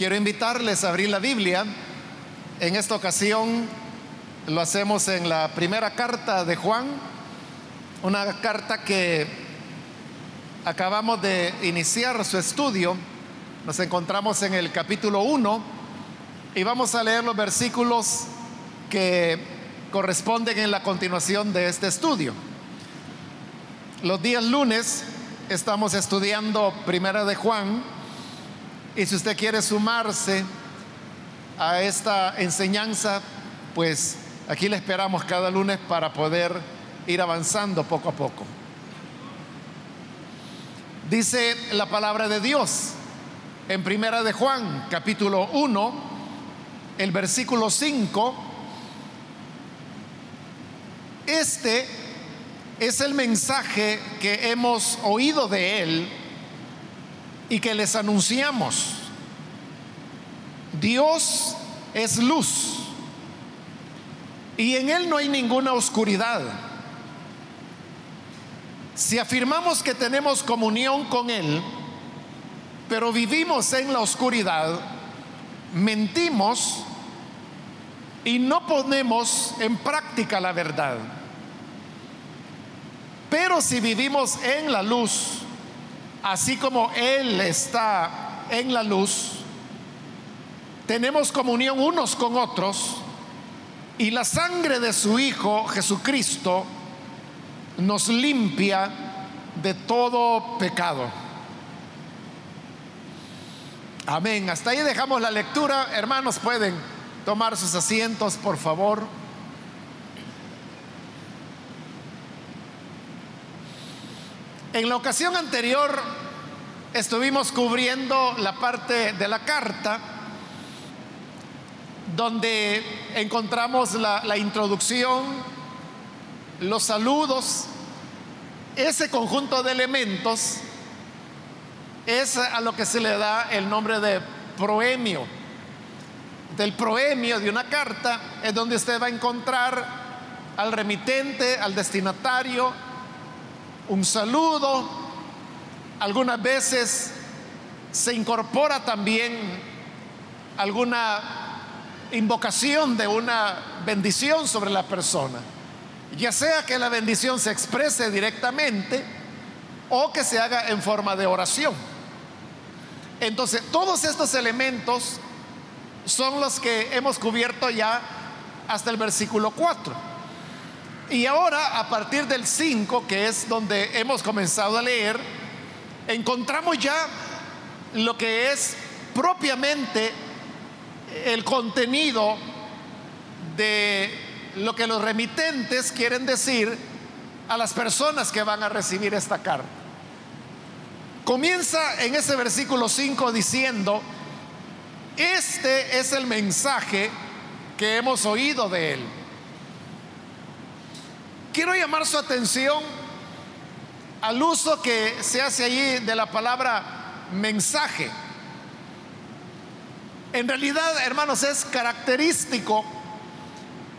Quiero invitarles a abrir la Biblia. En esta ocasión lo hacemos en la primera carta de Juan, una carta que acabamos de iniciar su estudio. Nos encontramos en el capítulo 1 y vamos a leer los versículos que corresponden en la continuación de este estudio. Los días lunes estamos estudiando Primera de Juan y si usted quiere sumarse a esta enseñanza, pues aquí le esperamos cada lunes para poder ir avanzando poco a poco. Dice la palabra de Dios en Primera de Juan, capítulo 1, el versículo 5. Este es el mensaje que hemos oído de él y que les anunciamos. Dios es luz y en Él no hay ninguna oscuridad. Si afirmamos que tenemos comunión con Él, pero vivimos en la oscuridad, mentimos y no ponemos en práctica la verdad. Pero si vivimos en la luz, así como Él está en la luz, tenemos comunión unos con otros y la sangre de su Hijo Jesucristo nos limpia de todo pecado. Amén. Hasta ahí dejamos la lectura. Hermanos, pueden tomar sus asientos, por favor. En la ocasión anterior estuvimos cubriendo la parte de la carta donde encontramos la, introducción, los saludos, ese conjunto de elementos es a lo que se le da el nombre de proemio. Del proemio de una carta es donde usted va a encontrar al remitente, al destinatario, un saludo, algunas veces se incorpora también alguna invocación de una bendición sobre la persona, ya sea que la bendición se exprese directamente o que se haga en forma de oración. Entonces, todos estos elementos son los que hemos cubierto ya hasta el versículo 4. Y ahora, a partir del 5, que es donde hemos comenzado a leer, encontramos ya lo que es propiamente el contenido de lo que los remitentes quieren decir a las personas que van a recibir esta carta. Comienza en ese versículo 5 diciendo, este es el mensaje que hemos oído de él Quiero llamar su atención al uso que se hace allí de la palabra mensaje. En realidad, hermanos, es característico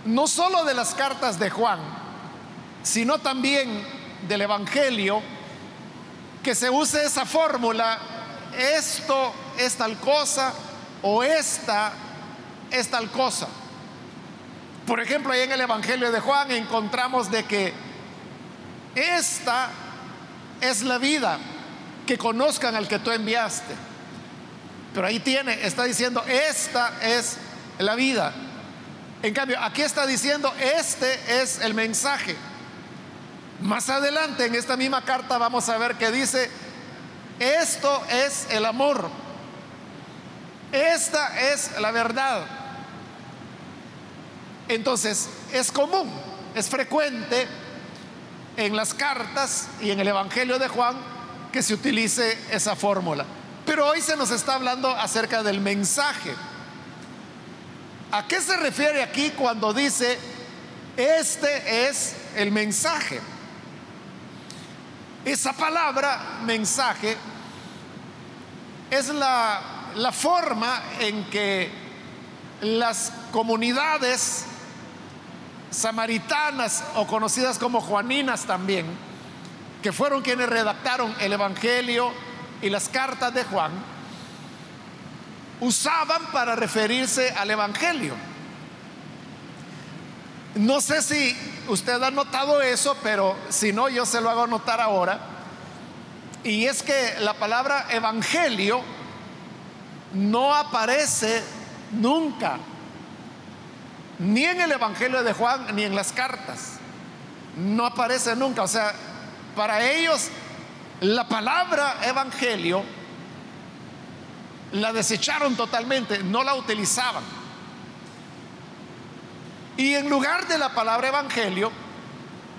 no solo de las cartas de Juan, sino también del Evangelio, que se use esa fórmula, esto es tal cosa o esta es tal cosa. Por ejemplo, ahí en el Evangelio de Juan encontramos de que esta es la vida, que conozcan al que tú enviaste. Pero ahí tiene, está diciendo, esta es la vida. En cambio, aquí está diciendo, este es el mensaje. Más adelante en esta misma carta vamos a ver que dice, esto es el amor. Esta es la verdad. Entonces, es común, es frecuente en las cartas y en el Evangelio de Juan que se utilice esa fórmula. Pero hoy se nos está hablando acerca del mensaje. ¿A qué se refiere aquí cuando dice, este es el mensaje? Esa palabra, mensaje, es la, la forma en que las comunidades samaritanas o conocidas como juaninas también, que fueron quienes redactaron el Evangelio y las cartas de Juan, usaban para referirse al Evangelio. No sé si usted ha notado eso, pero si no, yo se lo hago notar ahora. Y es que la palabra Evangelio no aparece nunca, ni en el Evangelio de Juan, ni en las cartas. No aparece nunca. O sea, para ellos la palabra Evangelio la desecharon totalmente, no la utilizaban. Y en lugar de la palabra evangelio,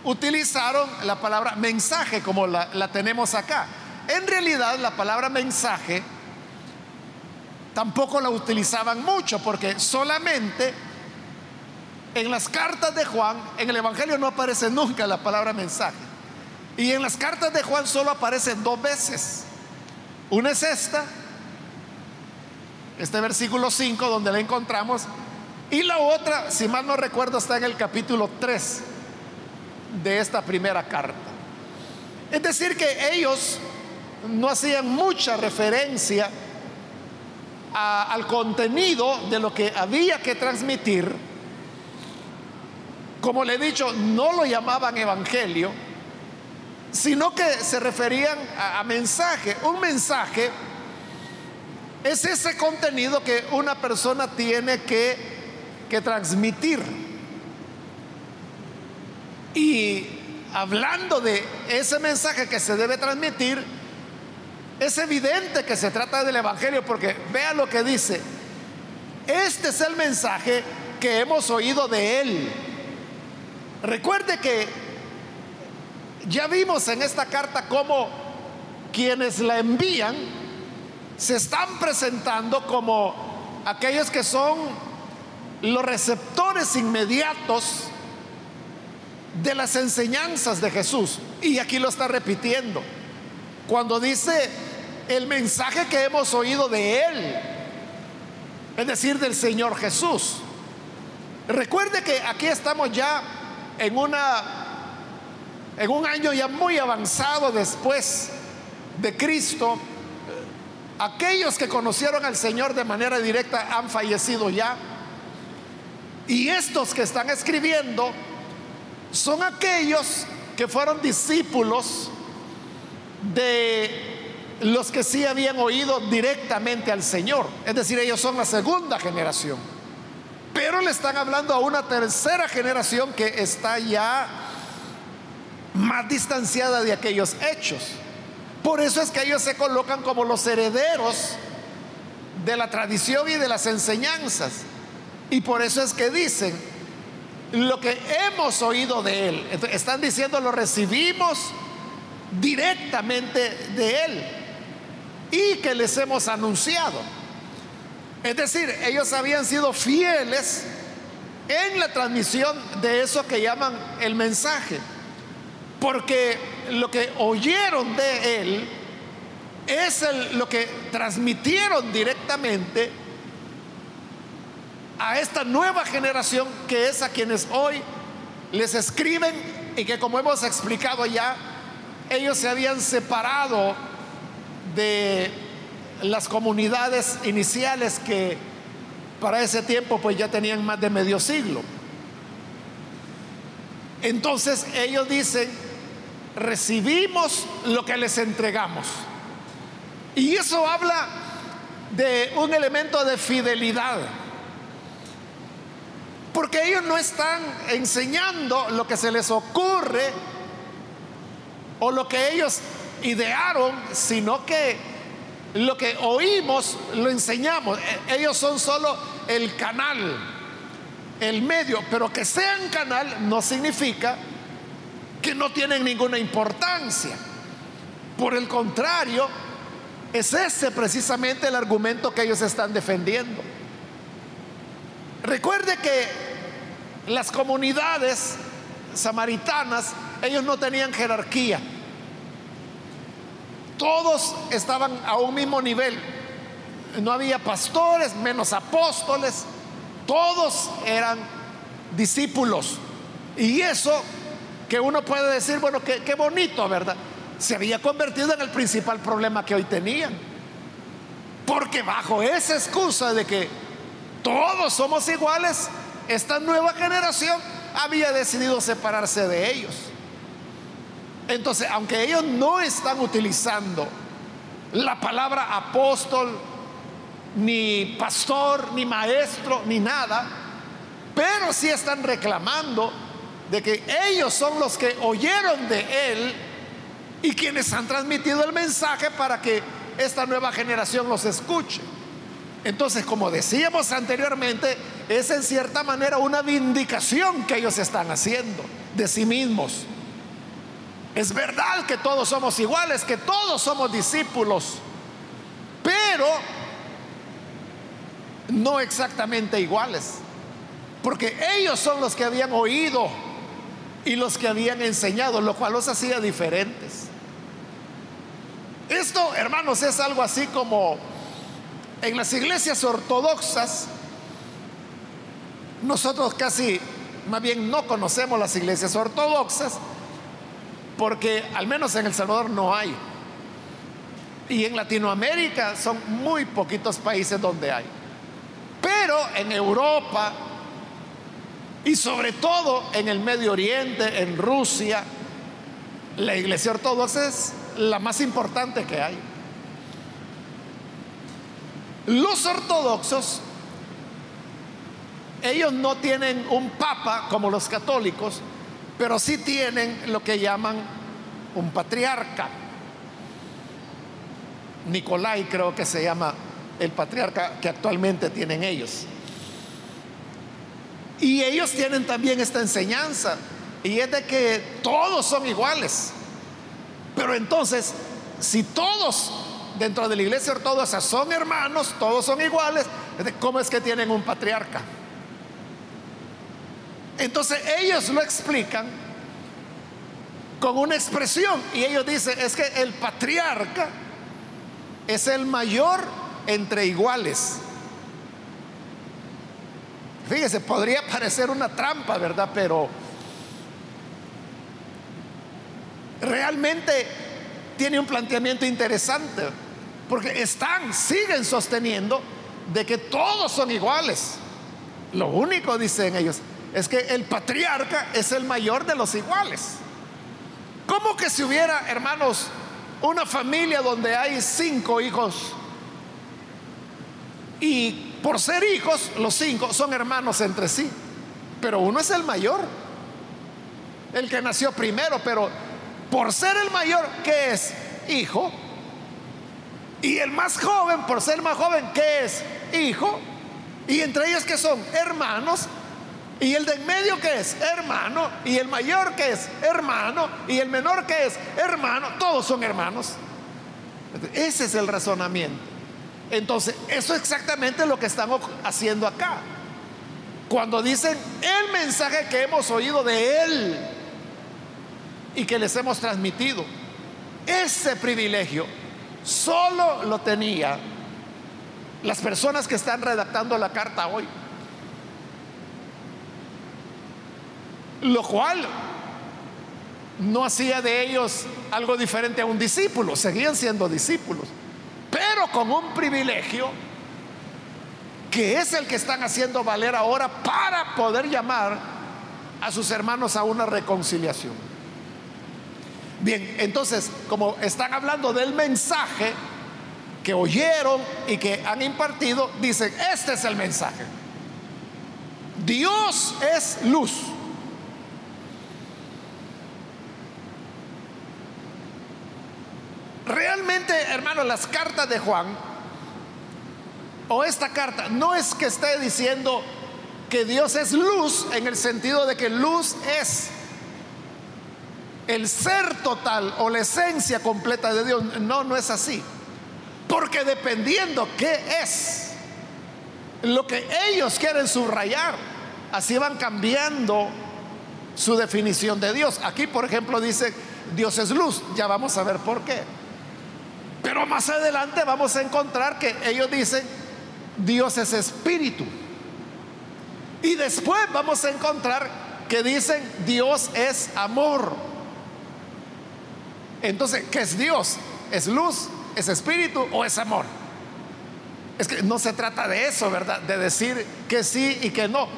utilizaron la palabra mensaje como la, la, tenemos acá. En realidad la palabra mensaje tampoco la utilizaban mucho porque solamente en las cartas de Juan, en el Evangelio no aparece nunca la palabra mensaje. Y en las cartas de Juan solo aparece dos veces. Una es esta este versículo 5 donde la encontramos. Y la otra, si mal no recuerdo, está en el capítulo 3 de esta primera carta. Es decir, que ellos no hacían mucha referencia al contenido de lo que había que transmitir. Como le he dicho, no lo llamaban evangelio, sino que se referían a mensaje, un mensaje es ese contenido que una persona tiene que, que transmitir. Y hablando de ese mensaje que se debe transmitir, es evidente que se trata del Evangelio porque vea lo que dice. Este es el mensaje que hemos oído de Él. Recuerde que ya vimos en esta carta cómo quienes la envían se están presentando como aquellos que son los receptores inmediatos de las enseñanzas de Jesús. Y aquí lo está repitiendo. Cuando dice el mensaje que hemos oído de Él, es decir, del Señor Jesús. Recuerde que aquí estamos ya en una en un año ya muy avanzado después de Cristo Aquellos que conocieron al Señor de manera directa han fallecido ya. Y estos que están escribiendo son aquellos que fueron discípulos de los que sí habían oído directamente al Señor. Es decir, ellos son la segunda generación. Pero le están hablando a una tercera generación que está ya más distanciada de aquellos hechos. Por eso es que ellos se colocan como los herederos de la tradición y de las enseñanzas. Y por eso es que dicen lo que hemos oído de Él. están diciendo lo recibimos directamente de Él y que les hemos anunciado. Es decir, ellos habían sido fieles en la transmisión de eso que llaman el mensaje. Porque lo que oyeron de él es lo que transmitieron directamente a esta nueva generación que es a quienes hoy les escriben y que como hemos explicado ya, ellos se habían separado de las comunidades iniciales que para ese tiempo pues ya tenían más de medio siglo. Entonces ellos dicen, recibimos lo que les entregamos. Y eso habla de un elemento de fidelidad. Porque ellos no están enseñando lo que se les ocurre o lo que ellos idearon, sino que lo que oímos lo enseñamos. E, ellos son solo el canal, el medio, pero que sean canal no significa que no tienen ninguna importancia. Por el contrario, es ese precisamente el argumento que ellos están defendiendo. Recuerde que las comunidades samaritanas, ellos no tenían jerarquía. Todos estaban a un mismo nivel. No había pastores, menos apóstoles. Todos eran discípulos. Y eso que uno puede decir, bueno, qué, bonito, ¿verdad? Se había convertido en el principal problema que hoy tenían. Porque bajo esa excusa de que todos somos iguales, esta nueva generación había decidido separarse de ellos. Entonces, aunque ellos no están utilizando la palabra apóstol, ni pastor, ni maestro, ni nada, pero sí están reclamando de que ellos son los que oyeron de él y quienes han transmitido el mensaje para que esta nueva generación los escuche. Entonces, como decíamos anteriormente, es en cierta manera una vindicación que ellos están haciendo de sí mismos. Es verdad que todos somos iguales, que todos somos discípulos, pero no exactamente iguales, porque ellos son los que habían oído y los que habían enseñado, lo cual los hacía diferentes. Esto, hermanos, es algo así como en las iglesias ortodoxas, nosotros casi, más bien no conocemos las iglesias ortodoxas, porque al menos en El Salvador no hay. Y en Latinoamérica son muy poquitos países donde hay. Pero en Europa y sobre todo en el Medio Oriente, en Rusia, la iglesia ortodoxa es la más importante que hay. Los ortodoxos, ellos no tienen un papa como los católicos, pero sí tienen lo que llaman un patriarca. Nicolai creo que se llama el patriarca que actualmente tienen ellos. Y ellos tienen también esta enseñanza, y es de que todos son iguales. Pero entonces, si todos dentro de la iglesia ortodoxa son hermanos, todos son iguales, ¿cómo es que tienen un patriarca? Entonces ellos lo explican con una expresión y ellos dicen, es que el patriarca es el mayor entre iguales. Fíjese, podría parecer una trampa, ¿verdad? Pero realmente tiene un planteamiento interesante, porque están, siguen sosteniendo de que todos son iguales. Lo único, dicen ellos, es que el patriarca es el mayor de los iguales. ¿Cómo que si hubiera, hermanos, una familia donde hay cinco hijos y por ser hijos, los cinco son hermanos entre sí, pero uno es el mayor, el que nació primero, pero por ser el mayor, ¿qué es? Hijo. Y el más joven, por ser más joven, ¿qué es? Hijo. Y entre ellos que son hermanos. Y el de en medio que es hermano. Y el mayor que es hermano. Y el menor que es hermano. Todos son hermanos. Ese es el razonamiento. Entonces, eso es exactamente lo que estamos haciendo acá. Cuando dicen el mensaje que hemos oído de Él y que les hemos transmitido. Ese privilegio solo lo tenía las personas que están redactando la carta hoy. Lo cual no hacía de ellos algo diferente a un discípulo, seguían siendo discípulos, pero con un privilegio que es el que están haciendo valer ahora para poder llamar a sus hermanos a una reconciliación. Bien, entonces, como están hablando del mensaje que oyeron y que han impartido, dicen, este es el mensaje. Dios es luz. Realmente, hermano, las cartas de Juan, o esta carta, no es que esté diciendo que Dios es luz en el sentido de que luz es el ser total o la esencia completa de Dios. No, no es así. Porque dependiendo qué es lo que ellos quieren subrayar, así van cambiando su definición de Dios. Aquí, por ejemplo, dice Dios es luz. Ya vamos a ver por qué. Pero más adelante vamos a encontrar que ellos dicen Dios es espíritu. Y después vamos a encontrar que dicen Dios es amor. Entonces, ¿qué es Dios? ¿Es luz? ¿Es espíritu o es amor? Es que no se trata de eso, ¿verdad? De decir que sí y que no.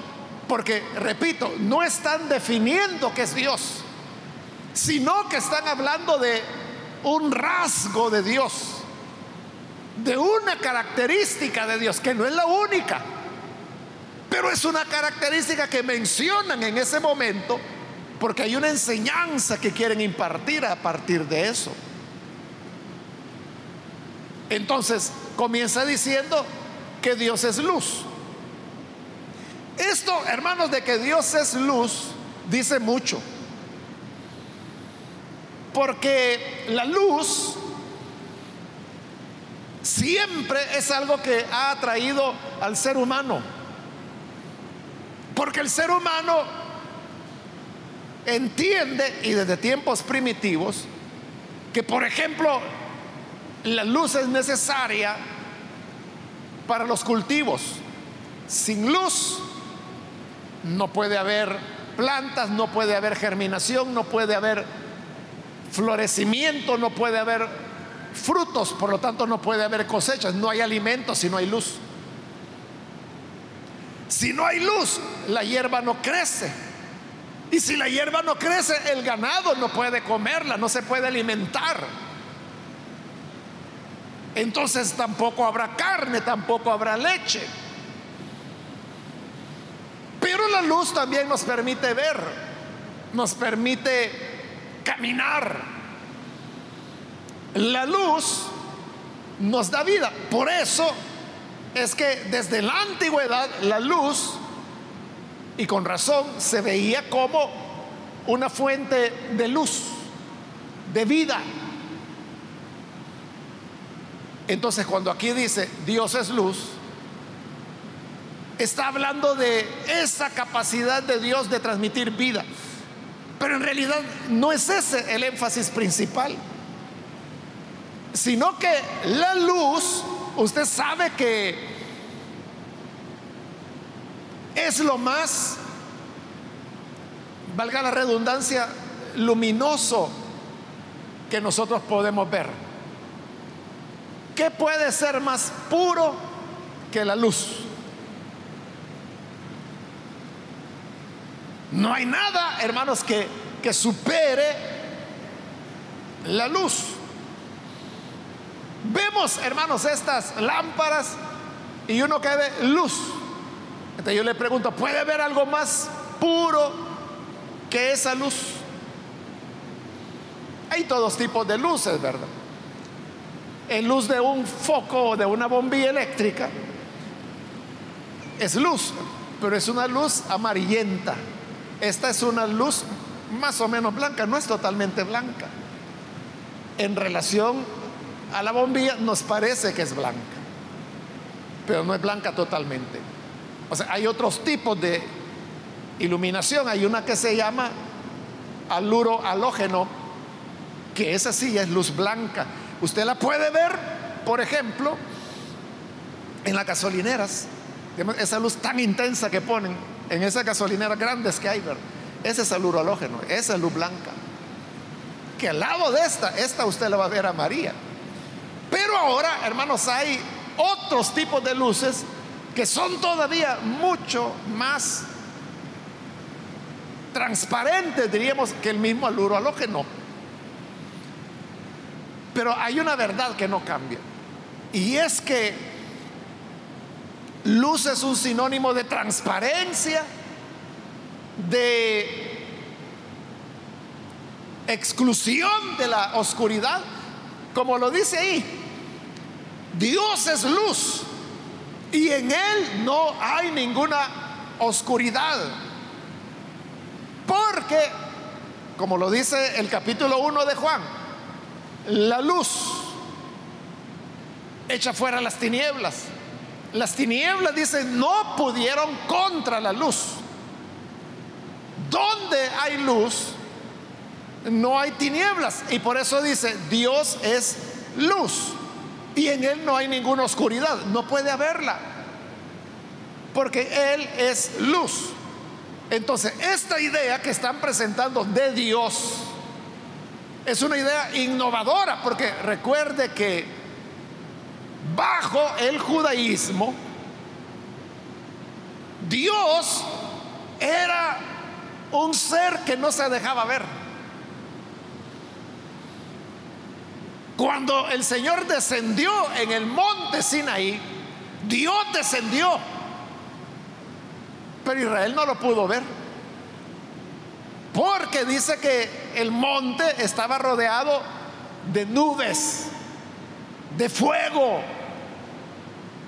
Porque, repito, no están definiendo que es Dios, sino que están hablando de un rasgo de Dios, de una característica de Dios, que no es la única, pero es una característica que mencionan en ese momento porque hay una enseñanza que quieren impartir a partir de eso. Entonces comienza diciendo que Dios es luz. Esto, hermanos, de que Dios es luz, dice mucho. Porque la luz siempre es algo que ha atraído al ser humano. Porque el ser humano entiende, y desde tiempos primitivos, que por ejemplo la luz es necesaria para los cultivos. Sin luz no puede haber plantas, no puede haber germinación, no puede haber florecimiento, no puede haber frutos, por lo tanto no puede haber cosechas, no hay alimento si no hay luz. Si no hay luz, la hierba no crece. Y si la hierba no crece, el ganado no puede comerla, no se puede alimentar. Entonces tampoco habrá carne, tampoco habrá leche. Pero la luz también nos permite ver, nos permite caminar. La luz nos da vida. Por eso es que desde la antigüedad la luz, y con razón, se veía como una fuente de luz, de vida. Entonces cuando aquí dice Dios es luz, está hablando de esa capacidad de Dios de transmitir vida. Pero en realidad no es ese el énfasis principal, sino que la luz, usted sabe que es lo más, valga la redundancia, luminoso que nosotros podemos ver. ¿Qué puede ser más puro que la luz? No hay nada, hermanos, que, que supere la luz. Vemos, hermanos, estas lámparas y uno que ve luz. Entonces yo le pregunto, ¿puede haber algo más puro que esa luz? Hay todos tipos de luces, ¿verdad? En luz de un foco o de una bombilla eléctrica es luz, pero es una luz amarillenta. Esta es una luz más o menos blanca, no es totalmente blanca. En relación a la bombilla nos parece que es blanca, pero no es blanca totalmente. O sea, hay otros tipos de iluminación. Hay una que se llama aluro halógeno, que esa sí es luz blanca. Usted la puede ver, por ejemplo, en las gasolineras. Esa luz tan intensa que ponen en esas gasolineras grandes que hay, ver, ese es el halógeno, esa es luz blanca. Que al lado de esta, esta usted la va a ver a María. Pero ahora, hermanos, hay otros tipos de luces que son todavía mucho más transparentes, diríamos, que el mismo aluro halógeno. Pero hay una verdad que no cambia. Y es que luz es un sinónimo de transparencia, de exclusión de la oscuridad, como lo dice ahí. Dios es luz y en Él no hay ninguna oscuridad. Porque, como lo dice el capítulo 1 de Juan, la luz echa fuera las tinieblas. Las tinieblas, dice, no pudieron contra la luz. Donde hay luz, no hay tinieblas. Y por eso dice, Dios es luz. Y en Él no hay ninguna oscuridad. No puede haberla. Porque Él es luz. Entonces, esta idea que están presentando de Dios, es una idea innovadora porque recuerde que bajo el judaísmo, Dios era un ser que no se dejaba ver. Cuando el Señor descendió en el monte Sinaí, Dios descendió, pero Israel no lo pudo ver. Porque dice que el monte estaba rodeado de nubes, de fuego.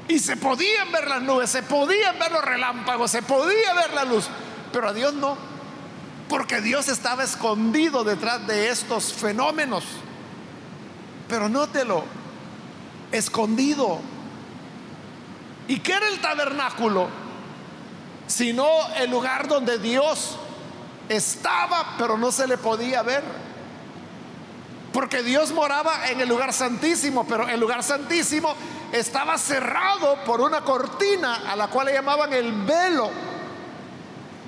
Y se podían ver las nubes, se podían ver los relámpagos, se podía ver la luz. Pero a Dios no. Porque Dios estaba escondido detrás de estos fenómenos. Pero nótelo, escondido. ¿Y qué era el tabernáculo? Sino el lugar donde Dios estaba, pero no se le podía ver. Porque Dios moraba en el lugar santísimo, pero el lugar santísimo estaba cerrado por una cortina a la cual le llamaban el velo.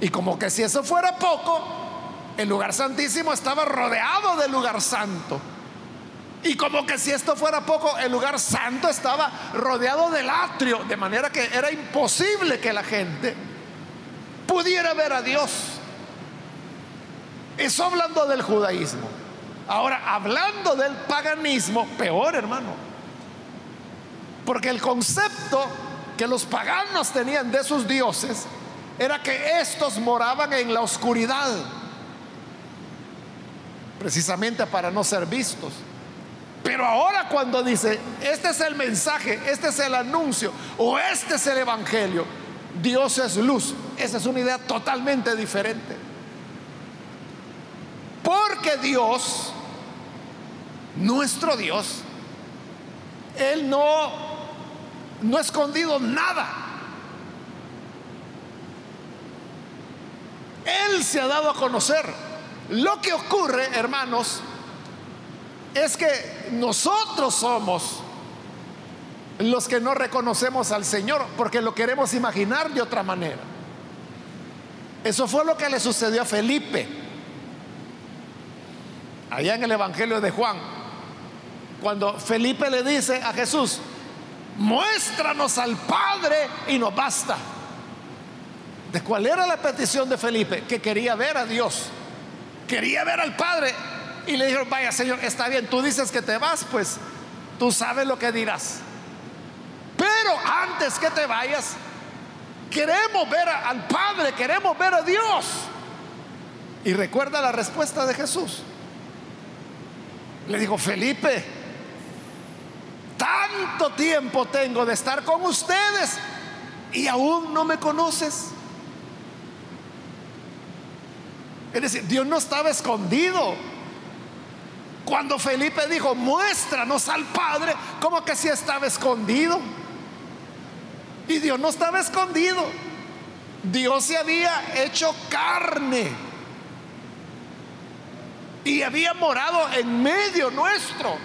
Y como que si eso fuera poco, el lugar santísimo estaba rodeado del lugar santo. Y como que si esto fuera poco, el lugar santo estaba rodeado del atrio, de manera que era imposible que la gente pudiera ver a Dios. Eso hablando del judaísmo. Ahora, hablando del paganismo, peor hermano. Porque el concepto que los paganos tenían de sus dioses era que estos moraban en la oscuridad, precisamente para no ser vistos. Pero ahora cuando dice, este es el mensaje, este es el anuncio o este es el evangelio, Dios es luz, esa es una idea totalmente diferente. Porque Dios, nuestro Dios, Él no, no ha escondido nada. Él se ha dado a conocer. Lo que ocurre, hermanos, es que nosotros somos los que no reconocemos al Señor porque lo queremos imaginar de otra manera. Eso fue lo que le sucedió a Felipe. Allá en el Evangelio de Juan, cuando Felipe le dice a Jesús, muéstranos al Padre y nos basta. ¿De cuál era la petición de Felipe? Que quería ver a Dios, quería ver al Padre y le dijeron, vaya Señor, está bien, tú dices que te vas, pues tú sabes lo que dirás. Pero antes que te vayas, queremos ver al Padre, queremos ver a Dios. Y recuerda la respuesta de Jesús. Le dijo, Felipe, tanto tiempo tengo de estar con ustedes y aún no me conoces. Es decir, Dios no estaba escondido. Cuando Felipe dijo, muéstranos al Padre, como que si estaba escondido. Y Dios no estaba escondido. Dios se había hecho carne. Y había morado en medio nuestro.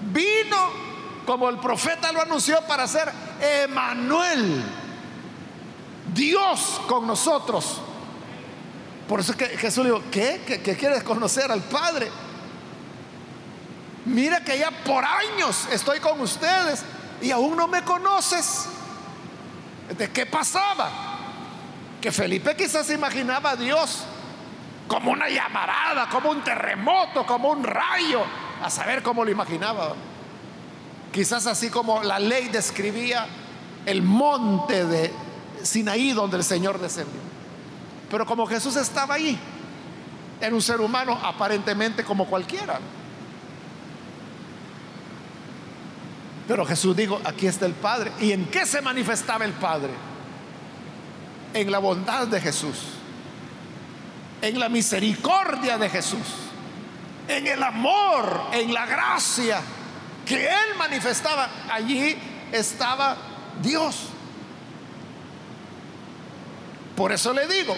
Vino, como el profeta lo anunció, para ser Emanuel. Dios con nosotros. Por eso que Jesús le dijo, ¿qué? ¿Qué, quieres conocer al Padre? Mira que ya por años estoy con ustedes y aún no me conoces. ¿De qué pasaba? Que Felipe quizás imaginaba a Dios como una llamarada, como un terremoto, como un rayo, a saber cómo lo imaginaba. Quizás así como la ley describía el monte de Sinaí donde el Señor descendió. Pero como Jesús estaba ahí, era un ser humano aparentemente como cualquiera. Pero Jesús dijo, aquí está el Padre. ¿Y en qué se manifestaba el Padre? En la bondad de Jesús, en la misericordia de Jesús, en el amor, en la gracia que Él manifestaba. Allí estaba Dios. Por eso le digo,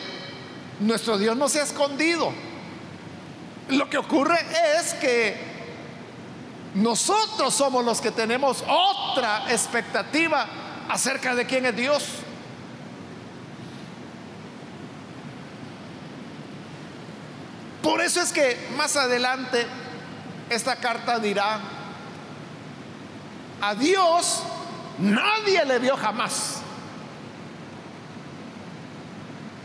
nuestro Dios no se ha escondido. Lo que ocurre es que nosotros somos los que tenemos otra expectativa acerca de quién es Dios. Por eso es que más adelante esta carta dirá a Dios nadie le vio jamás.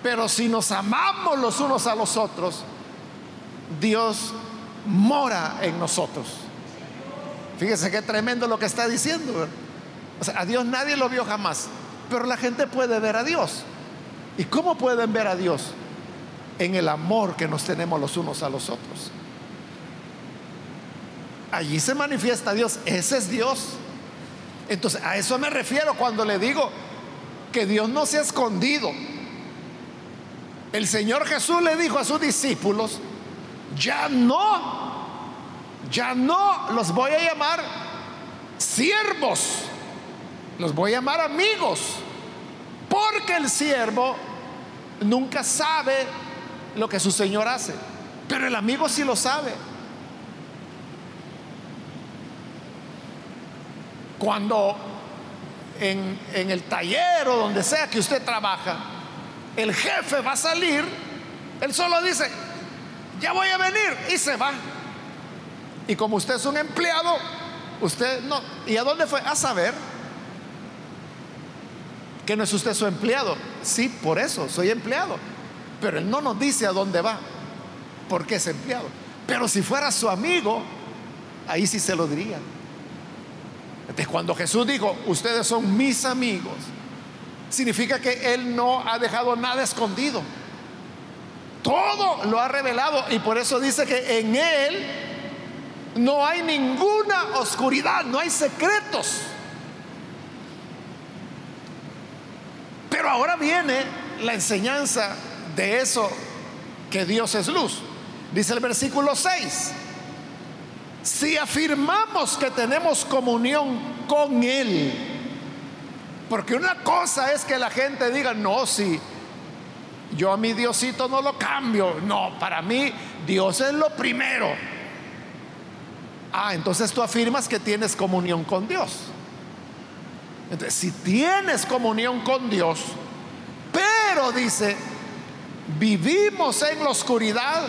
Pero si nos amamos los unos a los otros, Dios mora en nosotros. Fíjese qué tremendo lo que está diciendo. O sea, a Dios nadie lo vio jamás, pero la gente puede ver a Dios. ¿Y cómo pueden ver a Dios? En el amor que nos tenemos los unos a los otros. Allí se manifiesta Dios, ese es Dios. Entonces, a eso me refiero cuando le digo que Dios no se ha escondido. El Señor Jesús le dijo a sus discípulos, ya no, ya no los voy a llamar siervos, los voy a llamar amigos, porque el siervo nunca sabe lo que su Señor hace, pero el amigo sí lo sabe. Cuando en, el taller o donde sea que usted trabaja, el jefe va a salir, él solo dice, ya voy a venir y se va. Y como usted es un empleado, usted no, ¿y a dónde fue? A saber que no es usted su empleado. Sí, por eso, soy empleado. Pero él no nos dice a dónde va, porque es empleado. Pero si fuera su amigo, ahí sí se lo diría. Entonces, cuando Jesús dijo, ustedes son mis amigos, significa que Él no ha dejado nada escondido. Todo lo ha revelado y por eso dice que en Él no hay ninguna oscuridad, no hay secretos. Pero ahora viene la enseñanza de eso que Dios es luz. Dice el versículo 6, si afirmamos que tenemos comunión con Él, porque una cosa es que la gente diga, no, si yo a mi Diosito no lo cambio. No, para mí Dios es lo primero. Ah, entonces tú afirmas que tienes comunión con Dios. Entonces, si tienes comunión con Dios, pero dice, vivimos en la oscuridad,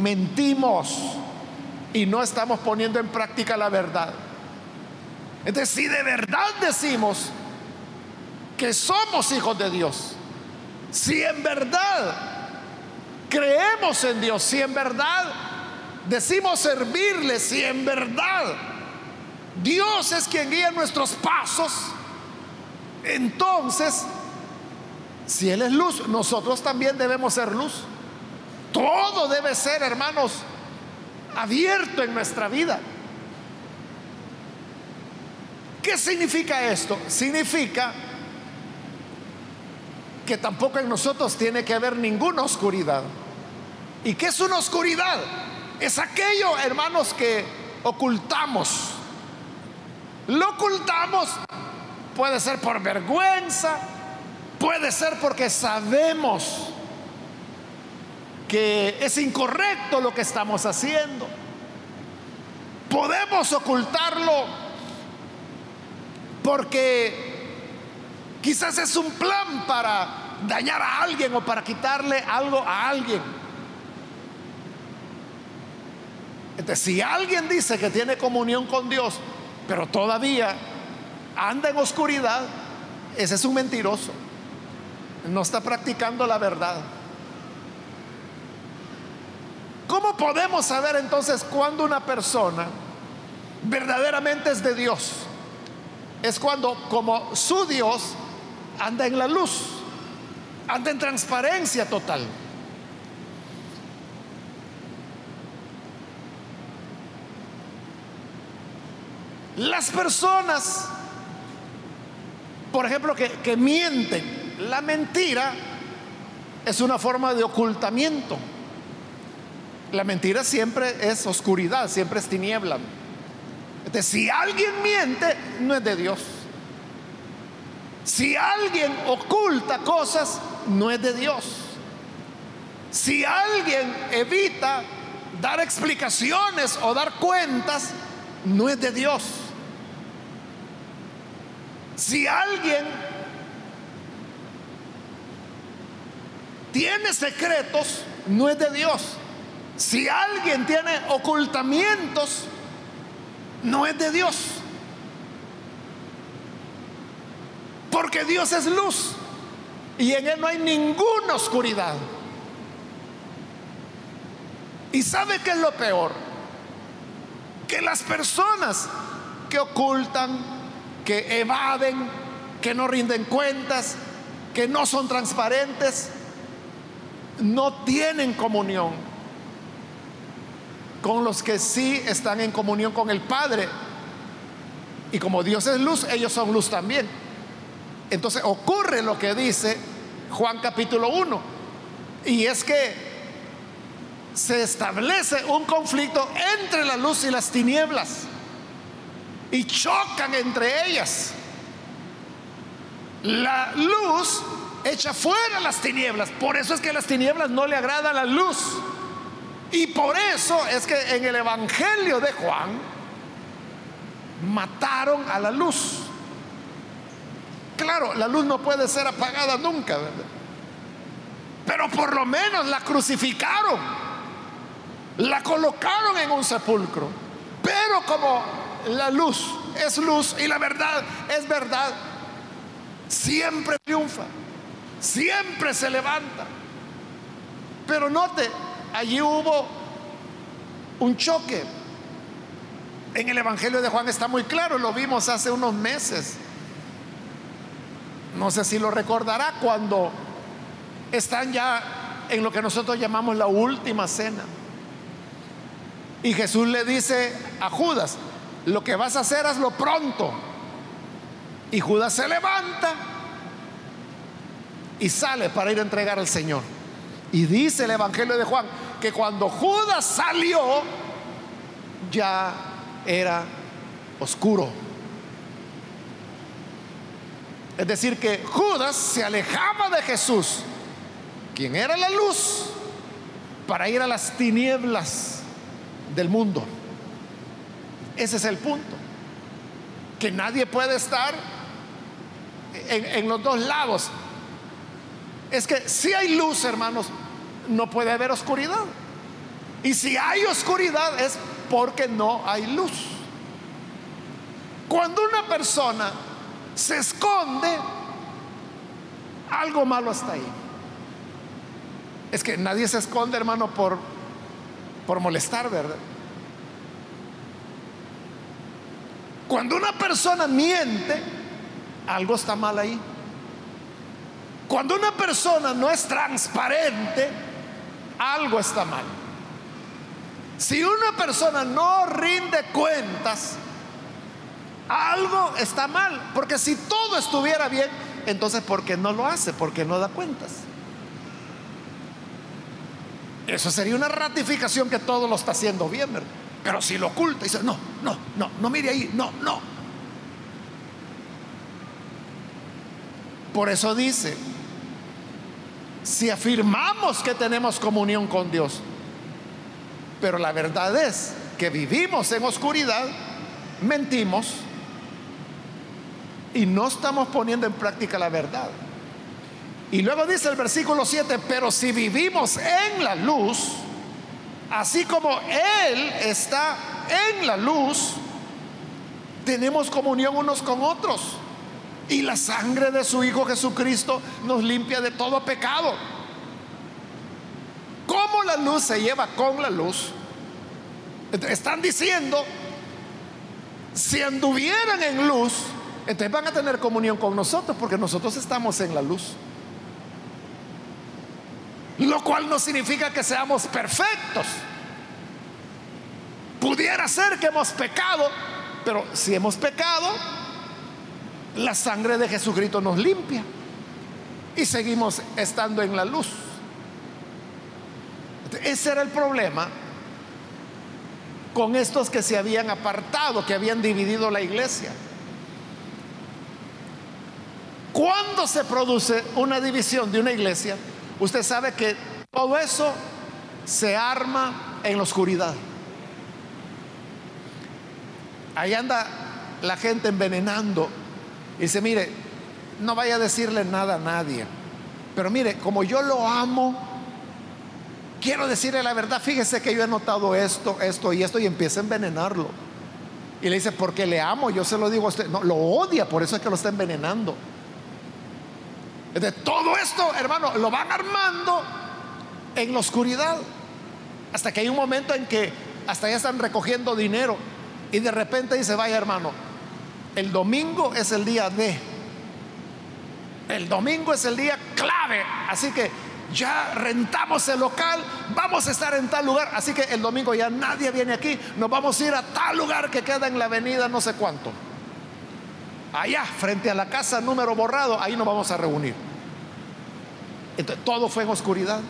mentimos y no estamos poniendo en práctica la verdad. Entonces, si de verdad decimos que somos hijos de Dios, si en verdad creemos en Dios, si en verdad decimos servirle, si en verdad Dios es quien guía nuestros pasos, entonces, si Él es luz, nosotros también debemos ser luz. Todo debe ser, hermanos, abierto en nuestra vida. ¿Qué significa esto? Significa que tampoco en nosotros tiene que haber ninguna oscuridad. ¿Y qué es una oscuridad? Es aquello, hermanos, que ocultamos. Lo ocultamos puede ser por vergüenza, puede ser porque sabemos que es incorrecto lo que estamos haciendo. Podemos ocultarlo porque quizás es un plan para dañar a alguien o para quitarle algo a alguien. Entonces, si alguien dice que tiene comunión con Dios, pero todavía anda en oscuridad, ese es un mentiroso. No está practicando la verdad. ¿Cómo podemos saber entonces cuando una persona verdaderamente es de Dios? es cuando como su Dios anda en la luz, anda en transparencia total. Las personas, por ejemplo, que, que mienten, la mentira es una forma de ocultamiento. La mentira siempre es oscuridad, siempre es tiniebla si alguien miente, no es de Dios. Si alguien oculta cosas, no es de Dios. Si alguien evita dar explicaciones o dar cuentas, no es de Dios. Si alguien tiene secretos, no es de Dios. Si alguien tiene ocultamientos, no es de Dios. Porque Dios es luz y en Él no hay ninguna oscuridad. ¿Y sabe qué es lo peor? Que las personas que ocultan, que evaden, que no rinden cuentas, que no son transparentes, no tienen comunión con los que sí están en comunión con el Padre. Y como Dios es luz, ellos son luz también. Entonces ocurre lo que dice Juan capítulo 1. Y es que se establece un conflicto entre la luz y las tinieblas. Y chocan entre ellas. La luz echa fuera las tinieblas. Por eso es que las tinieblas no le agrada la luz. Y por eso es que en el Evangelio de Juan mataron a la luz. Claro, la luz no puede ser apagada nunca, ¿verdad? Pero por lo menos la crucificaron, la colocaron en un sepulcro. Pero como la luz es luz y la verdad es verdad, siempre triunfa, siempre se levanta. Pero note, allí hubo un choque. En el Evangelio de Juan está muy claro, lo vimos hace unos meses. No sé si lo recordará cuando están ya en lo que nosotros llamamos la última cena. Y Jesús le dice a Judas, lo que vas a hacer hazlo pronto. Y Judas se levanta y sale para ir a entregar al Señor. Y dice el Evangelio de Juan que cuando Judas salió, ya era oscuro. Es decir, que Judas se alejaba de Jesús, quien era la luz, para ir a las tinieblas del mundo. Ese es el punto. Que nadie puede estar en, los dos lados. Es que si hay luz, hermanos, no puede haber oscuridad. Y si hay oscuridad es porque no hay luz. Cuando una persona se esconde, algo malo está ahí. Es que nadie se esconde, hermano, por, por molestar, ¿verdad? Cuando una persona miente, algo está mal ahí. Cuando una persona no es transparente, algo está mal. Si una persona no rinde cuentas, algo está mal. Porque si todo estuviera bien, entonces ¿por qué no lo hace? ¿Por qué no da cuentas? Eso sería una ratificación que todo lo está haciendo bien, ¿verdad? Pero si lo oculta, dice, no, no, no, no mire ahí, no, no. Por eso dice, si afirmamos que tenemos comunión con Dios, pero la verdad es que vivimos en oscuridad, mentimos y no estamos poniendo en práctica la verdad. Y luego dice el versículo 7, pero si vivimos en la luz, así como Él está en la luz, tenemos comunión unos con otros. Y la sangre de su Hijo Jesucristo nos limpia de todo pecado. ¿Cómo la luz se lleva con la luz? Están diciendo, si anduvieran en luz, entonces van a tener comunión con nosotros porque nosotros estamos en la luz. Lo cual no significa que seamos perfectos. Pudiera ser que hemos pecado, pero si hemos pecado, la sangre de Jesucristo nos limpia y seguimos estando en la luz. Ese era el problema con estos que se habían apartado, que habían dividido la iglesia. Cuando se produce una división de una iglesia, usted sabe que todo eso se arma en la oscuridad. Ahí anda la gente envenenando. Y dice, mire, no vaya a decirle nada a nadie. Pero mire, como yo lo amo, quiero decirle la verdad. Fíjese que yo he notado esto, esto y esto y empieza a envenenarlo. Y le dice, porque le amo, yo se lo digo a usted. No, lo odia, por eso es que lo está envenenando. De todo esto, hermano, lo van armando en la oscuridad. Hasta que hay un momento en que hasta ya están recogiendo dinero y de repente dice, vaya hermano, el domingo es el día de. El domingo es el día clave. Así que ya rentamos el local, vamos a estar en tal lugar. Así que el domingo ya nadie viene aquí, nos vamos a ir a tal lugar que queda en la avenida no sé cuánto. Allá, frente a la casa número borrado, ahí nos vamos a reunir. Entonces, todo fue en oscuridad.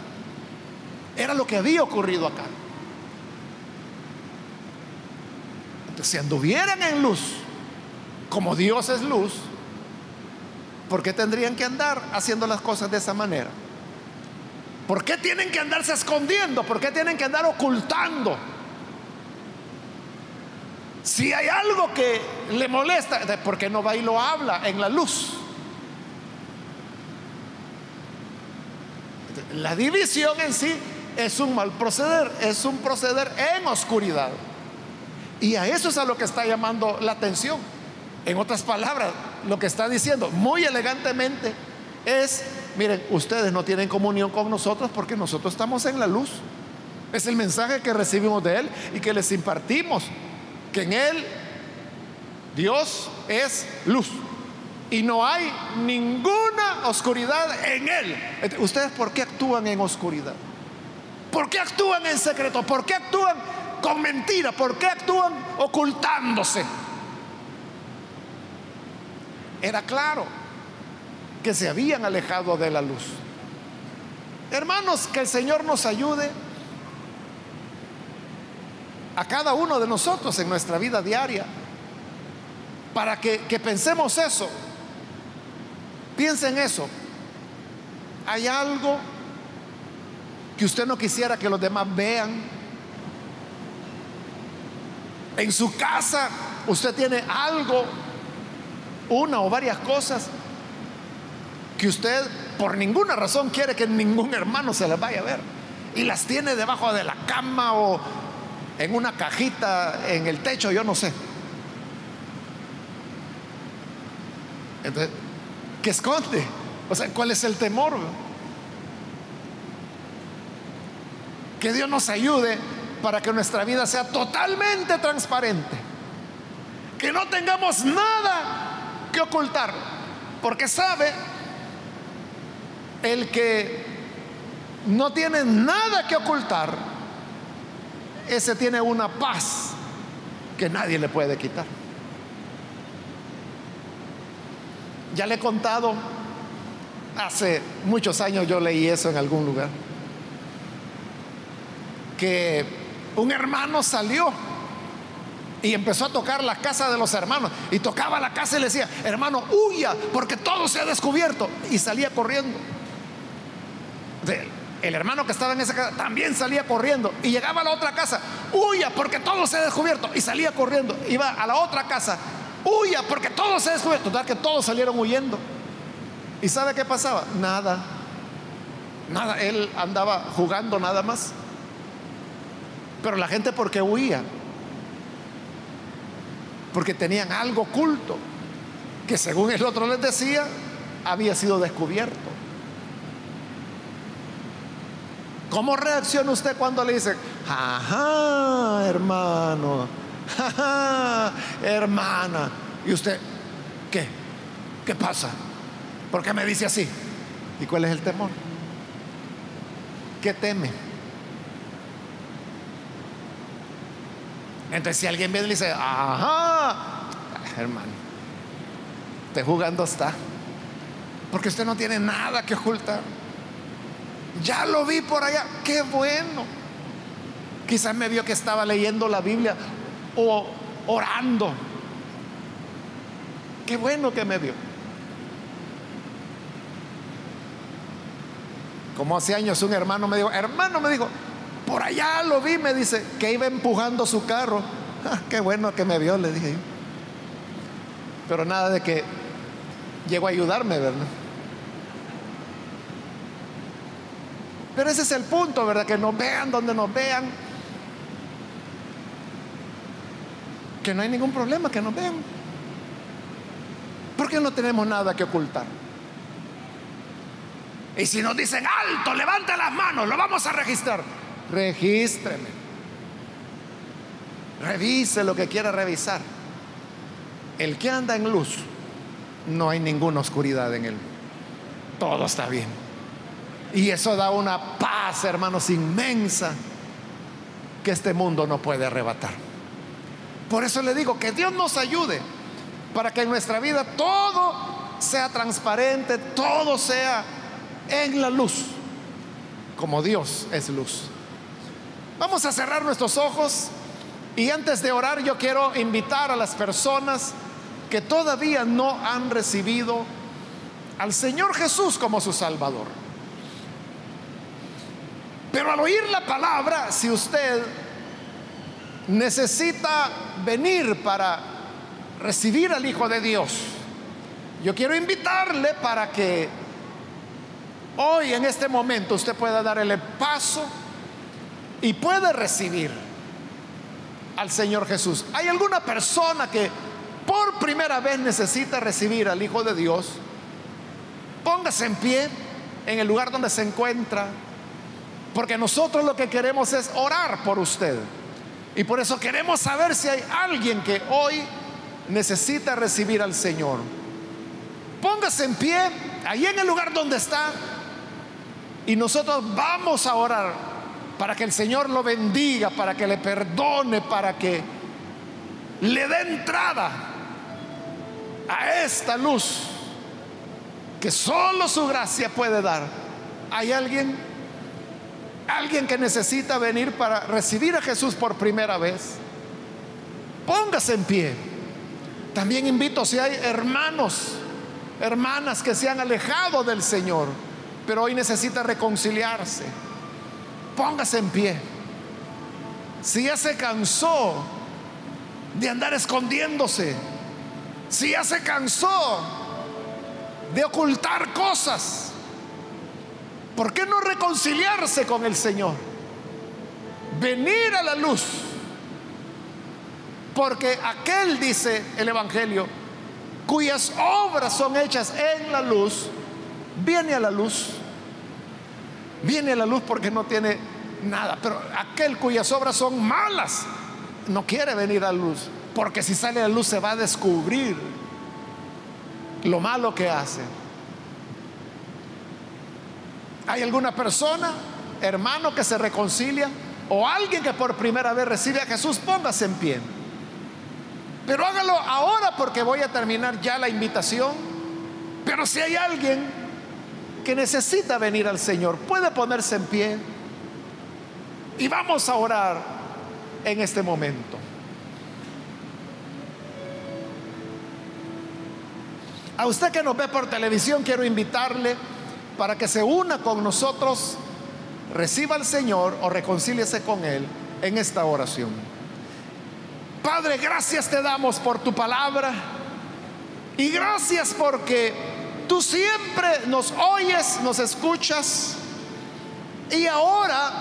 Era lo que había ocurrido acá. Entonces, si anduvieran en luz, como Dios es luz, ¿por qué tendrían que andar haciendo las cosas de esa manera? ¿Por qué tienen que andarse escondiendo? ¿Por qué tienen que andar ocultando? Si hay algo que le molesta, ¿por qué no va y lo habla en la luz? La división en sí es un mal proceder, es un proceder en oscuridad. Y a eso es a lo que está llamando la atención. En otras palabras, lo que está diciendo muy elegantemente es miren, ustedes no tienen comunión con nosotros porque nosotros estamos en la luz. Es el mensaje que recibimos de Él y que les impartimos, que en Él Dios es luz y no hay ninguna oscuridad en Él. ¿Ustedes por qué actúan en oscuridad? ¿Por qué actúan en secreto? ¿Por qué actúan con mentira? ¿Por qué actúan ocultándose? Era claro que se habían alejado de la luz. Hermanos, que el Señor nos ayude a cada uno de nosotros en nuestra vida diaria para que, pensemos eso. Piensen eso. ¿Hay algo que usted no quisiera que los demás vean? En su casa usted tiene algo, una o varias cosas que usted por ninguna razón quiere que ningún hermano se las vaya a ver. Y las tiene debajo de la cama o en una cajita en el techo, yo no sé. Entonces, ¿qué esconde? O sea, ¿cuál es el temor? Que Dios nos ayude para que nuestra vida sea totalmente transparente. Que no tengamos nada que ocultar. Porque sabe el que no tiene nada que ocultar, ese tiene una paz que nadie le puede quitar. Ya le he contado, hace muchos años yo leí eso en algún lugar, que un hermano salió y empezó a tocar la casa de los hermanos. Y tocaba la casa y le decía, hermano, huya porque todo se ha descubierto y salía corriendo. El hermano que estaba en esa casa también salía corriendo. Y llegaba a la otra casa, huya porque todo se ha descubierto y salía corriendo, iba a la otra casa, huya porque todo se ha descubierto, total que todos salieron huyendo. ¿Y sabe qué pasaba? Nada, nada, él andaba jugando nada más. Pero la gente porque huía, porque tenían algo oculto que según el otro les decía había sido descubierto. ¿Cómo reacciona usted cuando le dicen, ajá, hermano, ajá, hermana? Y usted, ¿qué? ¿Qué pasa? ¿Por qué me dice así? ¿Y cuál es el temor? ¿Qué teme? Entonces si alguien viene y dice, ajá, hermano, usted jugando está. Porque usted no tiene nada que ocultar. Ya lo vi por allá. Qué bueno. Quizás me vio que estaba leyendo la Biblia o orando. Qué bueno que me vio. Como hace años un hermano me dijo, hermano me dijo, por allá lo vi, me dice, que iba empujando su carro. Ah, qué bueno que me vio, le dije yo. Pero nada de que llegó a ayudarme, ¿verdad? Pero ese es el punto, ¿verdad? Que nos vean donde nos vean. Que no hay ningún problema, que nos vean. Porque no tenemos nada que ocultar. Y si nos dicen alto, levante las manos, lo vamos a registrar. Regístreme. Revise lo que quiera revisar. El que anda en luz, no hay ninguna oscuridad en él. Todo está bien. Y eso da una paz, hermanos, inmensa que este mundo no puede arrebatar. Por eso le digo que Dios nos ayude para que en nuestra vida todo sea transparente, todo sea en la luz, como Dios es luz. Vamos a cerrar nuestros ojos y antes de orar yo quiero invitar a las personas que todavía no han recibido al Señor Jesús como su Salvador. Pero al oír la palabra, si usted necesita venir para recibir al Hijo de Dios, yo quiero invitarle para que hoy en este momento usted pueda dar el paso y puede recibir al Señor Jesús. ¿Hay alguna persona que por primera vez necesita recibir al Hijo de Dios? Póngase en pie en el lugar donde se encuentra, porque nosotros lo que queremos es orar por usted. Y por eso queremos saber si hay alguien que hoy necesita recibir al Señor. Póngase en pie ahí en el lugar donde está y nosotros vamos a orar para que el Señor lo bendiga, para que le perdone, para que le dé entrada a esta luz que solo su gracia puede dar. ¿Hay alguien? Alguien que necesita venir para recibir a Jesús por primera vez. Póngase en pie. También invito si hay hermanos, hermanas que se han alejado del Señor pero hoy necesita reconciliarse. Póngase en pie. Si ya se cansó de andar escondiéndose, si ya se cansó de ocultar cosas, ¿por qué no reconciliarse con el Señor? Venir a la luz. Porque aquel, dice el Evangelio, cuyas obras son hechas en la luz, viene a la luz. Viene a la luz porque no tiene nada. Pero aquel cuyas obras son malas no quiere venir a luz. Porque si sale a la luz se va a descubrir lo malo que hace. ¿Hay alguna persona, hermano, que se reconcilia? O alguien que por primera vez recibe a Jesús, póngase en pie. Pero hágalo ahora porque voy a terminar ya la invitación. Pero si hay alguien que necesita venir al Señor puede ponerse en pie y vamos a orar en este momento. A usted que nos ve por televisión, quiero invitarle para que se una con nosotros, reciba al Señor o reconcíliese con Él en esta oración. Padre, gracias te damos por tu palabra y gracias porque Tú siempre nos oyes, nos escuchas. Y ahora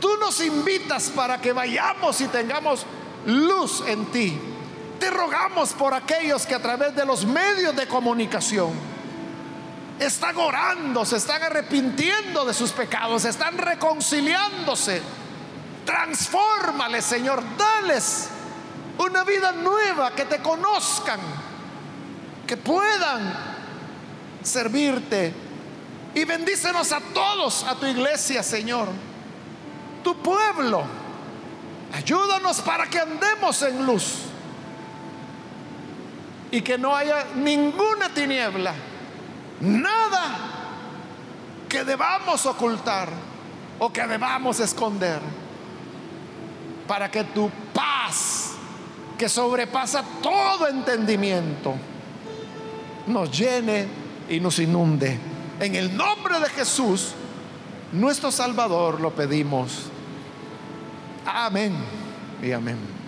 tú nos invitas para que vayamos y tengamos luz en ti. Te rogamos por aquellos que a través de los medios de comunicación están orando, se están arrepintiendo de sus pecados, están reconciliándose. Transfórmales, Señor, dales una vida nueva, que te conozcan que puedan servirte. Y bendícenos a todos, a tu iglesia, Señor, tu pueblo. Ayúdanos para que andemos en luz y que no haya ninguna tiniebla, nada que debamos ocultar o que debamos esconder, para que tu paz, que sobrepasa todo entendimiento, nos llene y nos inunde. En el nombre de Jesús, nuestro Salvador, lo pedimos. Amén y amén.